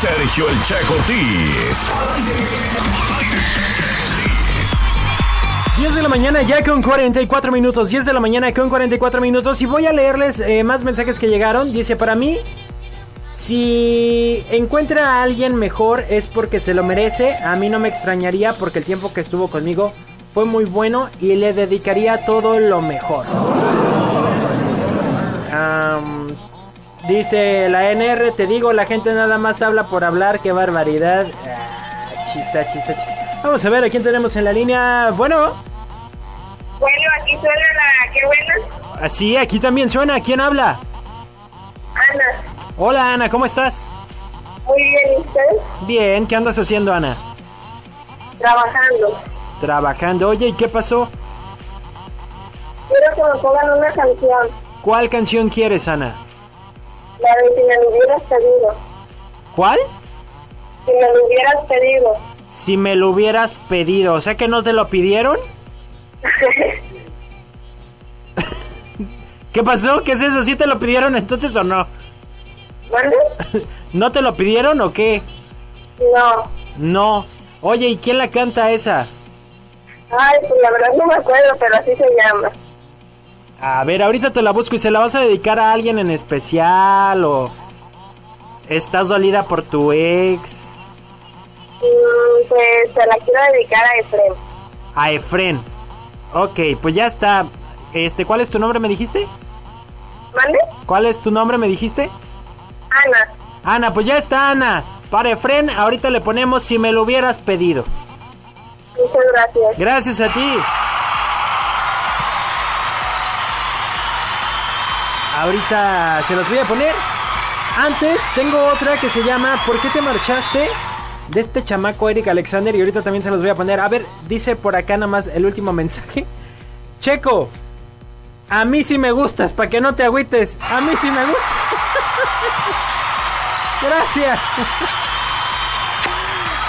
Sergio El Che Cortés. 10 de la mañana ya con 44 minutos, 10 de la mañana con 44 minutos y voy a leerles eh, más mensajes que llegaron. Dice, para mí, si encuentra a alguien mejor es porque se lo merece. A mí no me extrañaría porque el tiempo que estuvo conmigo fue muy bueno y le dedicaría todo lo mejor. Dice la NR, te digo, la gente nada más habla por hablar, qué barbaridad. Ah, chisa, chisa, chisa. Vamos a ver a quién tenemos en la línea. Bueno, Bueno, aquí suena la qué buena. así, aquí también suena. ¿Quién habla? Ana, Hola Ana, ¿cómo estás? muy bien, ¿y usted? Bien, ¿qué andas haciendo Ana? Trabajando. Trabajando. Oye, ¿y qué pasó? Quiero que me pongan una canción, ¿Cuál canción quieres, Ana? La de si me lo hubieras pedido. ¿Cuál? Si me lo hubieras pedido. Si me lo hubieras pedido, o sea que no te lo pidieron. ¿Qué pasó? ¿Qué es eso? ¿Sí te lo pidieron entonces o no? ¿Mande? ¿No te lo pidieron o qué? No. No. Oye, ¿y quién la canta esa? Ay, pues la verdad no me acuerdo, pero así se llama. A ver, ahorita te la busco y se la vas a dedicar a alguien en especial o estás dolida por tu ex, Mm, pues se la quiero dedicar a Efrem. a Efren. Ok, pues ya está. Este, ¿cuál es tu nombre me dijiste? ¿Mande? ¿Cuál es tu nombre me dijiste? Ana. Ana, pues ya está Ana. Para Efren, ahorita le ponemos si me lo hubieras pedido. Muchas gracias. Gracias a ti. Ahorita se los voy a poner. Antes tengo otra que se llama ¿Por qué te marchaste? De este chamaco Eric Alexander y ahorita también se los voy a poner. A ver, dice por acá nada más el último mensaje. Checo, a mí sí me gustas, para que no te agüites. A mí sí me gustas. Gracias.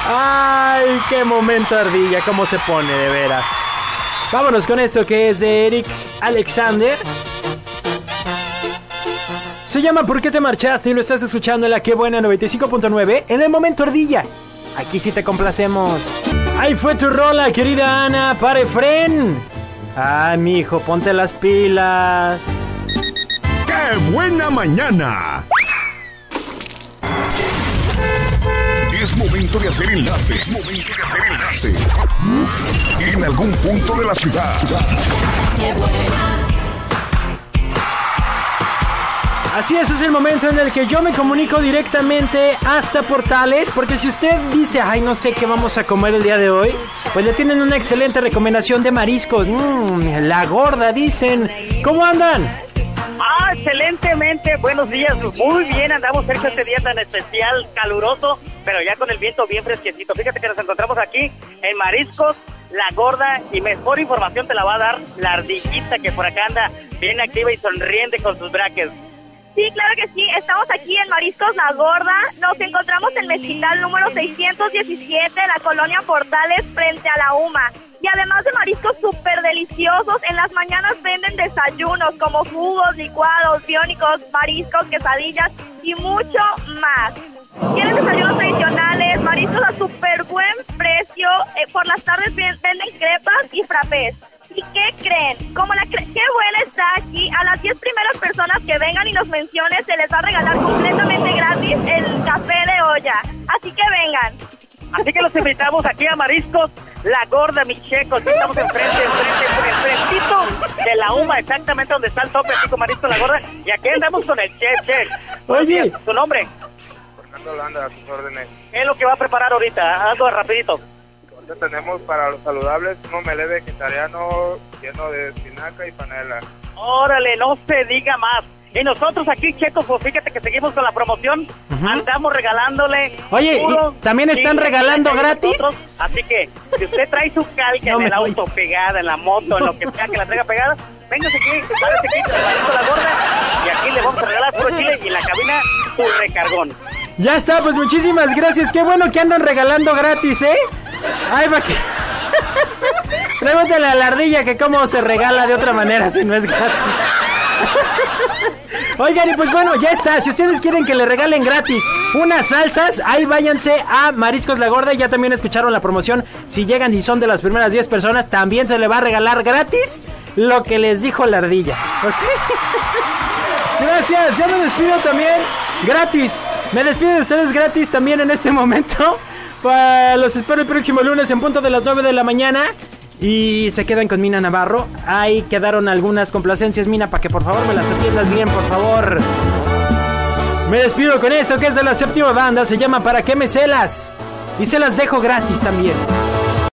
Ay, qué momento ardilla, cómo se pone de veras. Vámonos con esto que es de Eric Alexander. Se llama ¿Por qué te marchaste? Y lo estás escuchando en la que buena 95.9 en el momento ardilla. Aquí sí te complacemos. Ahí fue tu rola, querida Ana, para Efren. Ay, mijo, ponte las pilas. ¡Qué buena mañana! Es momento de hacer enlace. Es momento de hacer enlace. En algún punto de la ciudad. Así es, es el momento en el que yo me comunico directamente hasta Portales, porque si usted dice, ay, no sé qué vamos a comer el día de hoy, pues le tienen una excelente recomendación de mariscos. Mmm, la gorda, dicen. ¿Cómo andan? Ah, excelentemente, buenos días, muy bien, andamos cerca este día tan especial, caluroso, pero ya con el viento bien fresquecito. Fíjate que nos encontramos aquí en Mariscos, La Gorda, y mejor información te la va a dar la ardillita que por acá anda bien activa y sonriente con sus braques. Sí, claro que sí. Estamos aquí en Mariscos La Gorda. Nos encontramos en Mezquital número 617 de la colonia Portales frente a la UMA. Y además de mariscos súper deliciosos, en las mañanas venden desayunos como jugos, licuados, biónicos, mariscos, quesadillas y mucho más. Tienen desayunos tradicionales, mariscos a súper buen precio. eh, por las tardes ven- venden crepas y frappés. ¿Y qué creen? Como la cre- qué buena está aquí, a las 10 primeras personas que vengan y nos mencionen se les va a regalar completamente gratis el café de olla. Así que vengan. Así que los invitamos aquí a Mariscos, La Gorda, mi checo. Aquí estamos enfrente, enfrente, enfrentito de la UMA, exactamente donde está el tope, aquí con Mariscos, La Gorda. Y aquí andamos con el chef, chef. Oye. ¿Tu nombre? Fernando Landa, a sus órdenes. ¿Qué es lo que va a preparar ahorita? Algo rapidito. Ahorita tenemos para los saludables un omelette vegetariano lleno de espinaca y panela. Órale, no se diga más. Y nosotros aquí, Checo, pues fíjate que seguimos con la promoción. Andamos regalándole. Oye, ¿y puro también están regalando gratis? nosotros. Así que, si usted trae su calca No en el voy. auto pegada, en la moto, en lo que sea que la traiga pegada, véngase aquí, párese aquí, se le va la gorda. Y aquí le vamos a regalar puro chile y en la cabina su recargón. Ya está, pues muchísimas gracias. Qué bueno que andan regalando gratis, ¿eh? Ay, va que... Pregúntale a la ardilla que cómo se regala de otra manera si no es gratis. Oigan, y pues bueno, ya está. Si ustedes quieren que le regalen gratis unas salsas, ahí váyanse a Mariscos La Gorda. Ya también escucharon la promoción. Si llegan y son de las primeras 10 personas, también se le va a regalar gratis lo que les dijo la ardilla. Gracias, ya me despido también gratis. Me despido de ustedes gratis también en este momento. Pa- los espero el próximo lunes en punto de las 9 de la mañana. Y se quedan con Mina Navarro. Ahí quedaron algunas complacencias, Mina, para que por favor me las atiendas bien, por favor. Me despido con eso, que es de la séptima banda. Se llama ¿Para qué me celas? Y se las dejo gratis también.